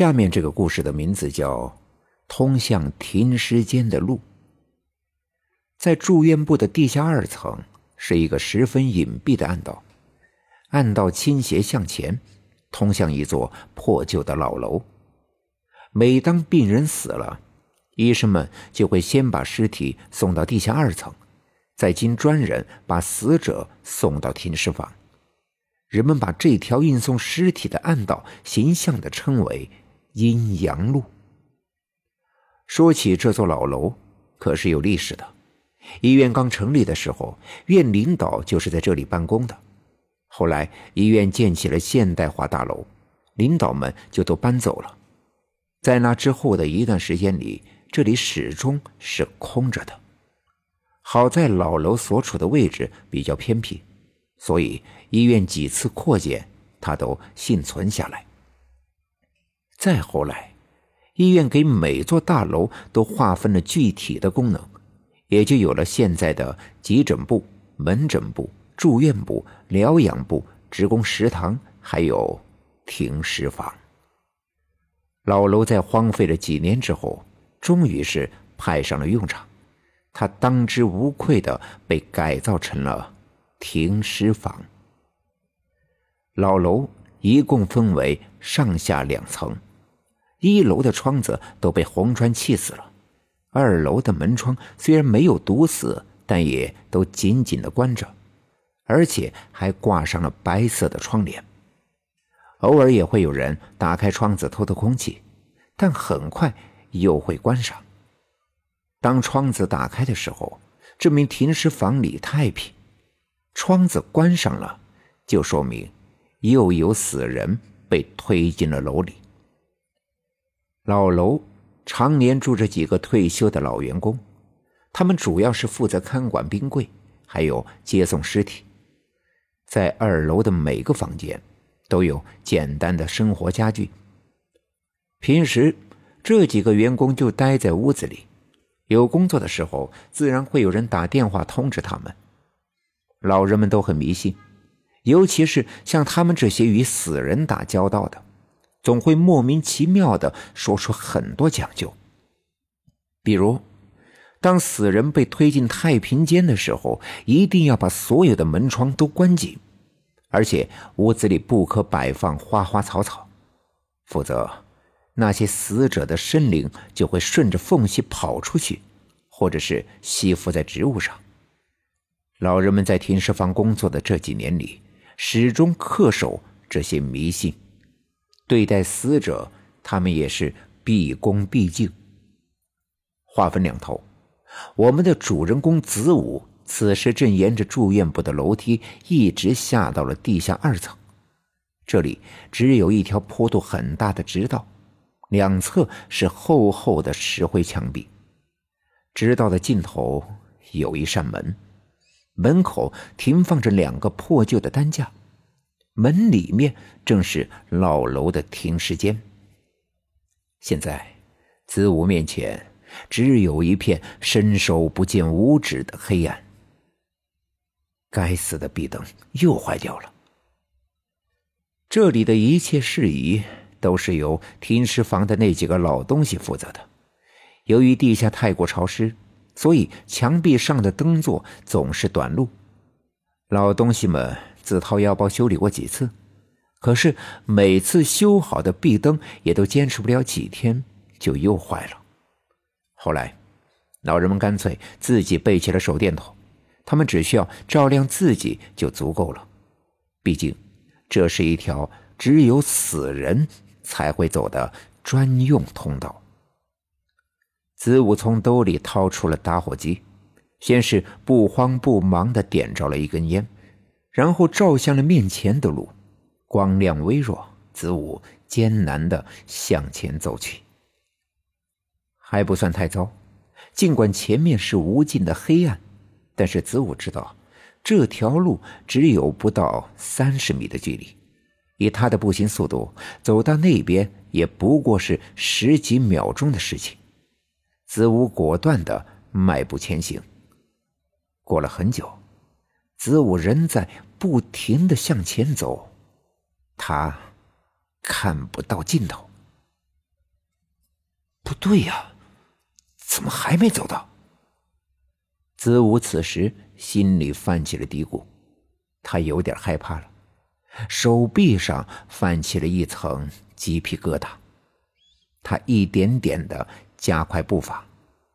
下面这个故事的名字叫《通向停尸间的路》。在住院部的地下二层是一个十分隐蔽的暗道，暗道倾斜向前，通向一座破旧的老楼。每当病人死了，医生们就会先把尸体送到地下二层，再经专人把死者送到停尸房。人们把这条运送尸体的暗道形象地称为“阴阳路”。说起这座老楼，可是有历史的。医院刚成立的时候，院领导就是在这里办公的。后来医院建起了现代化大楼，领导们就都搬走了。在那之后的一段时间里，这里始终是空着的。好在老楼所处的位置比较偏僻，所以医院几次扩建，它都幸存下来。再后来，医院给每座大楼都划分了具体的功能。也就有了现在的急诊部、门诊部、住院部、疗养部、职工食堂，还有停尸房。老楼在荒废了几年之后，终于是派上了用场，它当之无愧的被改造成了停尸房。老楼一共分为上下两层，一楼的窗子都被红砖砌死了。二楼的门窗虽然没有堵死，但也都紧紧的关着，而且还挂上了白色的窗帘。偶尔也会有人打开窗子透透空气，但很快又会关上。当窗子打开的时候，证明停尸房里太平；窗子关上了，就说明又有死人被推进了楼里。老楼。常年住着几个退休的老员工，他们主要是负责看管冰柜，还有接送尸体。在二楼的每个房间都有简单的生活家具。平时这几个员工就待在屋子里，有工作的时候，自然会有人打电话通知他们。老人们都很迷信，尤其是像他们这些与死人打交道的。总会莫名其妙的说出很多讲究，比如，当死人被推进太平间的时候，一定要把所有的门窗都关紧，而且屋子里不可摆放花花草草，否则那些死者的生灵就会顺着缝隙跑出去，或者是吸附在植物上。老人们在停尸房工作的这几年里，始终恪守这些迷信。对待死者，他们也是毕恭毕敬。话分两头，我们的主人公子午此时正沿着住院部的楼梯一直下到了地下二层。这里只有一条坡度很大的直道，两侧是厚厚的石灰墙壁。直道的尽头有一扇门，门口停放着两个破旧的担架。门里面正是老楼的停尸间。现在，子午面前只有一片伸手不见五指的黑暗。该死的壁灯又坏掉了。这里的一切事宜都是由停尸房的那几个老东西负责的。由于地下太过潮湿，所以墙壁上的灯座总是短路。老东西们。自掏腰包修理过几次，可是每次修好的壁灯也都坚持不了几天，就又坏了。后来，老人们干脆自己备起了手电筒，他们只需要照亮自己就足够了。毕竟，这是一条只有死人才会走的专用通道。子午从兜里掏出了打火机，先是不慌不忙地点着了一根烟。然后照向了面前的路，光亮微弱。子午艰难的向前走去，还不算太糟。尽管前面是无尽的黑暗，但是子午知道，这条路只有不到三十米的距离。以他的步行速度，走到那边也不过是十几秒钟的事情。子午果断的迈步前行。过了很久。子午仍在不停的向前走，他看不到尽头。不对呀，怎么还没走到？子午此时心里泛起了嘀咕，他有点害怕了，手臂上泛起了一层鸡皮疙瘩。他一点点的加快步伐，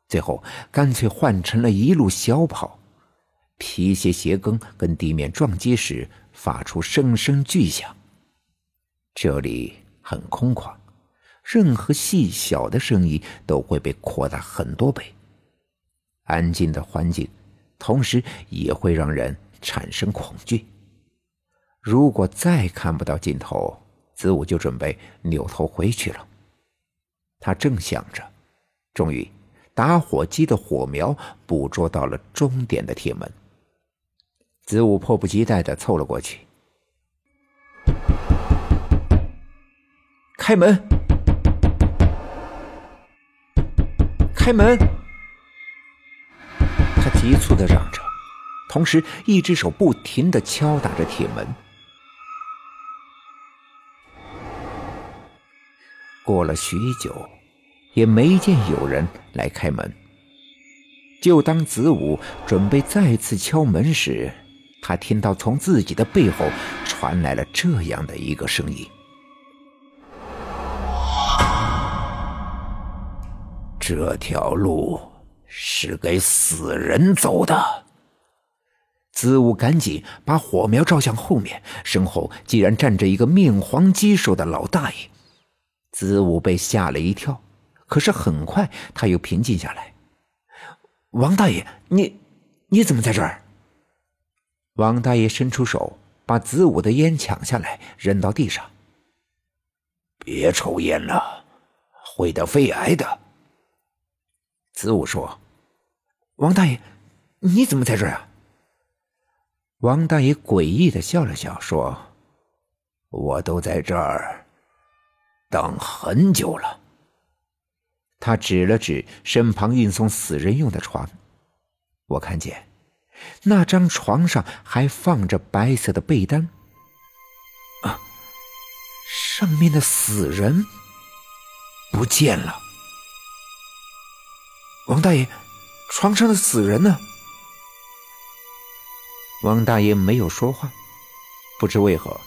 最后干脆换成了一路小跑。皮鞋鞋跟跟地面撞击时，发出声声巨响。这里很空旷，任何细小的声音都会被扩大很多倍。安静的环境，同时也会让人产生恐惧。如果再看不到尽头，子午就准备扭头回去了。他正想着，终于，打火机的火苗捕捉到了终点的铁门。子午迫不及待的凑了过去，开门，开门！他急促的嚷着，同时一只手不停的敲打着铁门。过了许久，也没见有人来开门。就当子午准备再次敲门时，他听到从自己的背后传来了这样的一个声音：“这条路是给死人走的。”子午赶紧把火苗照向后面，身后竟然站着一个面黄肌瘦的老大爷。子午被吓了一跳，可是很快他又平静下来。“王大爷，你你怎么在这儿？”王大爷伸出手，把子午的烟抢下来，扔到地上。别抽烟了，会得肺癌的。子午说：“王大爷，你怎么在这儿啊？”王大爷诡异的笑了笑，说：“我都在这儿等很久了。”他指了指身旁运送死人用的床，我看见。那张床上还放着白色的被单，啊，上面的死人不见了。王大爷，床上的死人呢？王大爷没有说话，不知为何，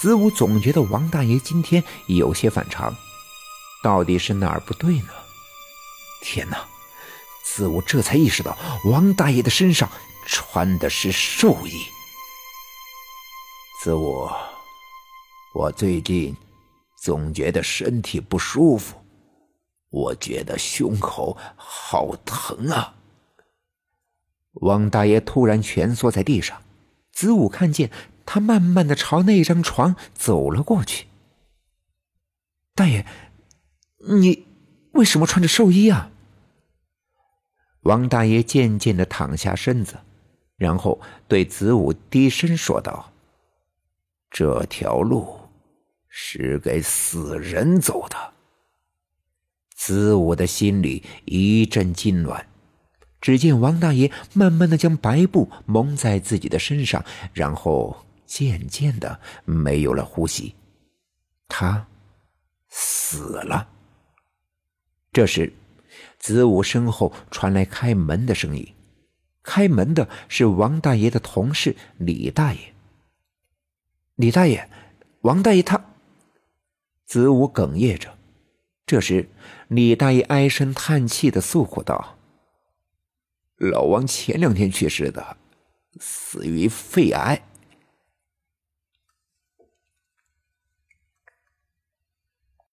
子午总觉得王大爷今天有些反常，到底是哪儿不对呢？天哪！子午这才意识到，王大爷的身上。穿的是寿衣。子午，我最近总觉得身体不舒服，我觉得胸口好疼啊。王大爷突然蜷缩在地上，子午看见他慢慢的朝那张床走了过去。大爷，你为什么穿着寿衣啊？王大爷渐渐的躺下身子。然后对子午低声说道：“这条路是给死人走的。”子午的心里一阵痉挛。只见王大爷慢慢的将白布蒙在自己的身上，然后渐渐的没有了呼吸，他死了。这时，子午身后传来开门的声音。开门的是王大爷的同事李大爷。李大爷，王大爷他，子午哽咽着。这时，李大爷唉声叹气的诉苦道：“老王前两天去世的，死于肺癌。”